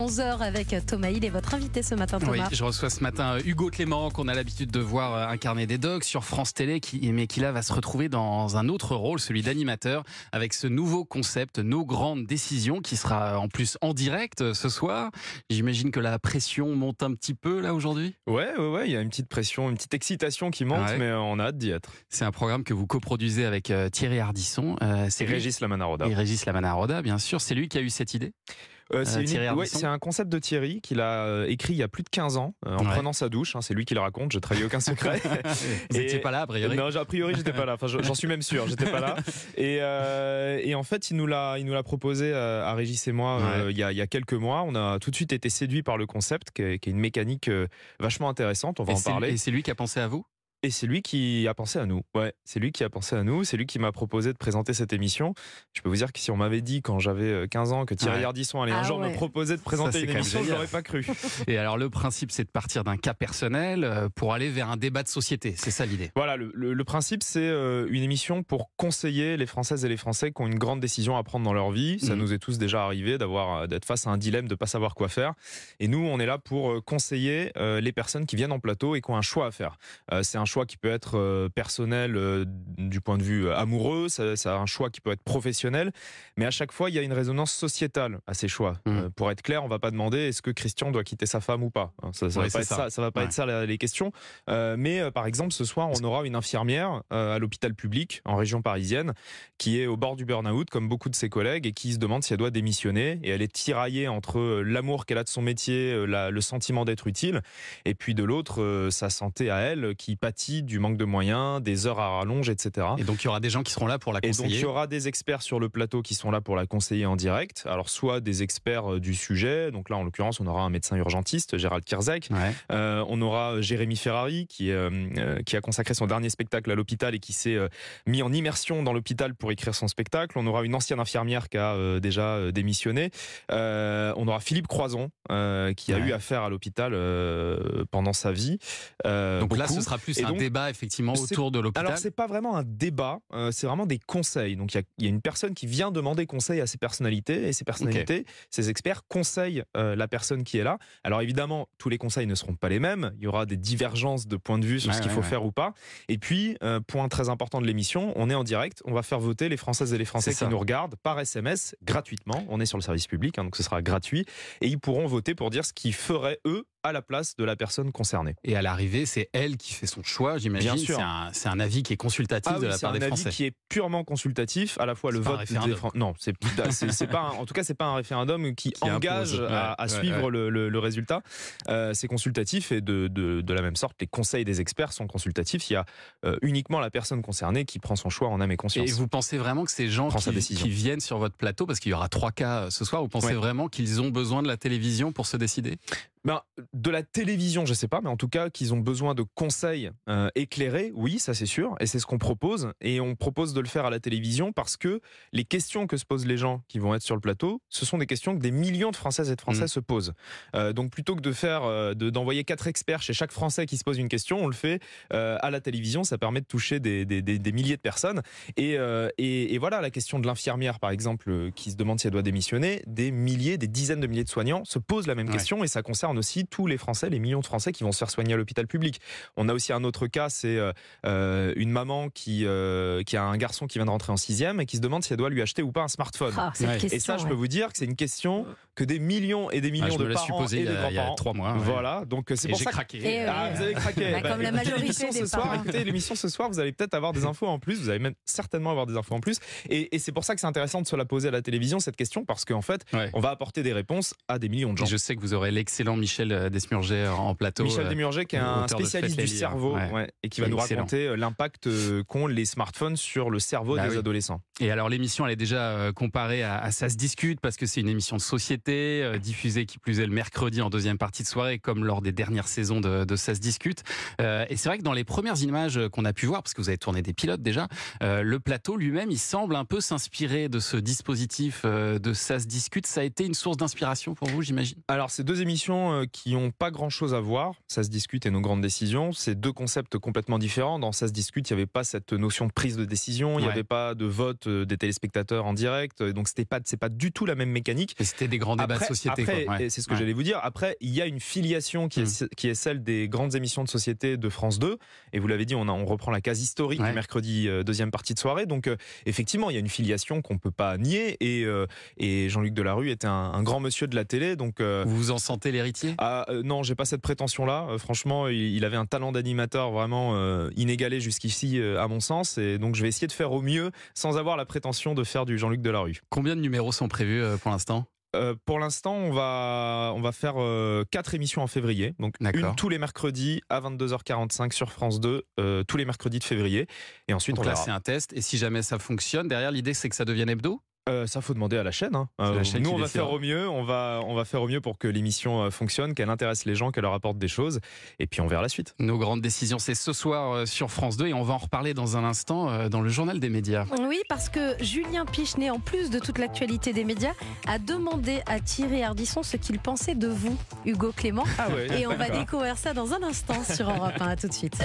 11h avec Thomas Hill et votre invité ce matin, Thomas. Oui, je reçois ce matin euh, Hugo Clément, qu'on a l'habitude de voir euh, incarner des dogs sur France Télé, qui, mais qui là va se retrouver dans un autre rôle, celui d'animateur, avec ce nouveau concept, Nos grandes décisions, qui sera en plus en direct euh, ce soir. J'imagine que la pression monte un petit peu là aujourd'hui? Ouais, ouais, ouais, il y a une petite pression, une petite excitation qui monte, Ouais. mais on a hâte d'y être. C'est un programme que vous coproduisez avec euh, Thierry Ardisson. Euh, C'est lui- Régis Lamanaroda. Et Régis Lamanaroda, bien sûr. C'est lui qui a eu cette idée? Euh, c'est Euh, une- ouais, c'est un concept de Thierry qu'il a euh, écrit il y a plus de 15 ans, en Ouais. prenant sa douche. hein, c'est lui qui le raconte, je trahis aucun secret. Vous n'étiez pas là, a priori Non, a priori, j'étais pas là. Enfin, je- j'en suis même sûr, j'étais pas là. Et, euh, et en fait, il nous l'a, il nous l'a proposé à Régis et moi euh, il, y a, il y a quelques mois. On a tout de suite été séduits par le concept, qui est, qui est une mécanique vachement intéressante. On va Et en parler. Et c'est lui qui a pensé à vous? Et c'est lui qui a pensé à nous. Ouais, c'est lui qui a pensé à nous. C'est lui qui m'a proposé de présenter cette émission. Je peux vous dire que si on m'avait dit quand j'avais euh, 15 ans que Thierry Ouais. Ardisson allait un Ah jour ouais. me proposer de présenter c'est une émission, je génial. l'aurais pas cru. Et alors le principe, c'est de partir d'un cas personnel euh, pour aller vers un débat de société. C'est ça l'idée. Voilà, le, le- le principe, c'est euh, une émission pour conseiller les Françaises et les Français qui ont une grande décision à prendre dans leur vie. Ça Mhm. nous est tous déjà arrivé d'avoir, euh, d'être face à un dilemme, de pas savoir quoi faire. Et nous, on est là pour euh, conseiller euh, les personnes qui viennent en plateau et qui ont un choix à faire. Euh, c'est un choix qui peut être euh, personnel euh, du point de vue euh, amoureux, ça- c'est un choix qui peut être professionnel, mais à chaque fois, il y a une résonance sociétale à ces choix. Euh, pour être clair, on va pas demander est-ce que Christian doit quitter sa femme ou pas. Hein, Ça, ça Ouais, va pas être ça. ça. ça va pas Ouais. être ça les questions. Euh, mais euh, par exemple, ce soir, on aura une infirmière euh, à l'hôpital public en région parisienne qui est au bord du burn-out, comme beaucoup de ses collègues, et qui se demande si elle doit démissionner. Et elle est tiraillée entre l'amour qu'elle a de son métier, la- le sentiment d'être utile, et puis de l'autre, sa santé à elle, qui pâtit du manque de moyens, des heures à rallonge, etc. Et donc il y aura des gens qui seront là pour la Et donc il conseiller. y aura des experts sur le plateau qui sont là pour la conseiller en direct. Alors soit des experts euh, du sujet, donc là en l'occurrence on aura un médecin urgentiste, Gérald Kirzek. Ouais. Euh, on aura euh, Jérémy Ferrari qui, euh, qui a consacré son dernier spectacle à l'hôpital et qui s'est euh, mis en immersion dans l'hôpital pour écrire son spectacle. On aura une ancienne infirmière qui a déjà démissionné. On aura Philippe Croison qui a eu affaire à l'hôpital pendant sa vie. Donc là, ce sera plus Et un donc, débat effectivement autour de l'hôpital. alors c'est pas vraiment un débat, euh, c'est vraiment des conseils. Donc il y a, il y a une personne qui vient demander conseil à ces personnalités et ces personnalités, ces experts conseillent euh, la personne qui est là. Alors évidemment, tous les conseils ne seront pas les mêmes. Il y aura des divergences de point de vue sur Ouais, ce qu'il ouais, faut ouais. faire ou pas. Et puis euh, point très important de l'émission, on est en direct. On va faire voter les Françaises et les Français qui nous regardent par SMS gratuitement. On est sur le service public, hein, donc ce sera gratuit et ils pourront voter pour dire ce qu'ils feraient eux à la place de la personne concernée. Et à l'arrivée, c'est elle qui fait son choix, j'imagine. Bien sûr. C'est un, c'est un avis qui est consultatif Ah de oui, la c'est part un des avis Français. qui est purement consultatif, à la fois C'est le un vote des Fran- Non, c'est c'est c'est pas. un- En tout cas, c'est pas un référendum qui, Qui engage impose. à, Ouais, à ouais, suivre ouais. Le, le- le résultat. Euh, c'est consultatif et de, de, de la même sorte, les conseils des experts sont consultatifs. Il y a euh, uniquement la personne concernée qui prend son choix en âme et conscience. Et vous pensez vraiment que ces gens qui, viennent sur votre plateau, parce qu'il y aura trois cas euh, ce soir, vous pensez vraiment qu'ils ont besoin de la télévision pour se décider? Ben, de la télévision, je sais pas, mais en tout cas qu'ils ont besoin de conseils euh, éclairés, oui, ça c'est sûr, et c'est ce qu'on propose. Et on propose de le faire à la télévision parce que les questions que se posent les gens qui vont être sur le plateau, ce sont des questions que des millions de Françaises et de Français Mhm. se posent. Euh, donc plutôt que de faire, euh, de- d'envoyer quatre experts chez chaque Français qui se pose une question, on le fait à la télévision. Ça permet de toucher des, des- des- des milliers de personnes. Et, et, et voilà, la question de l'infirmière, par exemple, qui se demande si elle doit démissionner, des milliers, des dizaines de milliers de soignants se posent la même Ouais. question et ça concerne aussi tous les Français, les millions de Français qui vont se faire soigner à l'hôpital public. On a aussi un autre cas, c'est euh, euh, une maman qui, euh, qui a un garçon qui vient de rentrer en sixième et qui se demande si elle doit lui acheter ou pas un smartphone. Ah, cette Ouais. question, Et ça, je ouais. peux vous dire que c'est une question que des millions et des millions Ah, Je de parents posée et il y de a, il y a grands-parents. trois mois. ouais. Voilà, donc euh, c'est pour j'ai ça que craqué. Et, Euh, ah, vous avez craqué. Bah, comme la majorité l'émission des ce soir, parents. écoutez l'émission ce soir, vous allez peut-être avoir des infos en plus. Vous allez même certainement avoir des infos en plus. Et, et c'est pour ça que c'est intéressant de se la poser à la télévision cette question parce qu'en fait, Ouais. on va apporter des réponses à des millions de gens. Et je sais que vous aurez l'excellent Michel euh, Desmurger en plateau. Michel Desmurger, qui est un spécialiste du cerveau Ouais. ouais, et qui va nous raconter l'impact qu'ont les smartphones sur le cerveau Bah des adolescents. Et alors l'émission, elle est déjà comparée à, à Ça se discute parce que c'est une émission de société euh, diffusée qui plus est le mercredi en deuxième partie de soirée, comme lors des dernières saisons de, de Ça se discute. Euh, et c'est vrai que dans les premières images qu'on a pu voir, parce que vous avez tourné des pilotes déjà, euh, le plateau lui-même, il semble un peu s'inspirer de ce dispositif euh, de Ça se discute. Ça a été une source d'inspiration pour vous, j'imagine? Alors, c'est deux émissions euh, qui n'ont pas grand-chose à voir. Ça se discute et nos grandes décisions. C'est deux concepts complètement différents. Dans Ça se discute, il n'y avait pas cette notion de prise de décision. Il n'y Ouais. avait pas de vote euh, des téléspectateurs en direct. Donc, c'était pas, c'est pas du tout la même mécanique. Et c'était des grands grand débat après, de société. Ouais. c'est ce que Ouais. j'allais vous dire. Après, il y a une filiation qui, est, qui est celle des grandes émissions de société de France 2. Et vous l'avez dit, on, a- on reprend la case historique Ouais. du mercredi, euh, deuxième partie de soirée. Donc, euh, effectivement, il y a une filiation qu'on peut pas nier. Et, euh, et Jean-Luc Delarue était un, un grand monsieur de la télé. Donc, Vous vous en sentez l'héritier? ah, non, j'ai pas cette prétention-là. Franchement, il, il avait un talent d'animateur vraiment inégalé jusqu'ici, à mon sens. Et donc, je vais essayer de faire au mieux sans avoir la prétention de faire du Jean-Luc Delarue. Combien de numéros sont prévus pour l'instant? Euh, pour l'instant, on va, on va faire euh, quatre émissions en février. Donc, une tous les mercredis à 22h45 sur France 2, euh, tous les mercredis de février. Et ensuite, Donc on là, c'est un test. Et si jamais ça fonctionne, derrière, l'idée, c'est que ça devienne hebdo? Euh, ça, faut demander à la chaîne. hein. La chaîne nous, on va faire au mieux. On va, on va faire au mieux pour que l'émission euh, fonctionne, qu'elle intéresse les gens, qu'elle leur apporte des choses. Et puis, on verra la suite. Nos grandes décisions, c'est ce soir euh, sur France 2 et on va en reparler dans un instant euh, dans le journal des médias. Oui, parce que Julien Pichenet, en plus de toute l'actualité des médias, a demandé à Thierry Ardisson ce qu'il pensait de vous, Hugo Clément. Ah ouais. Et on va découvrir ça dans un instant sur Europe 1. À tout de suite.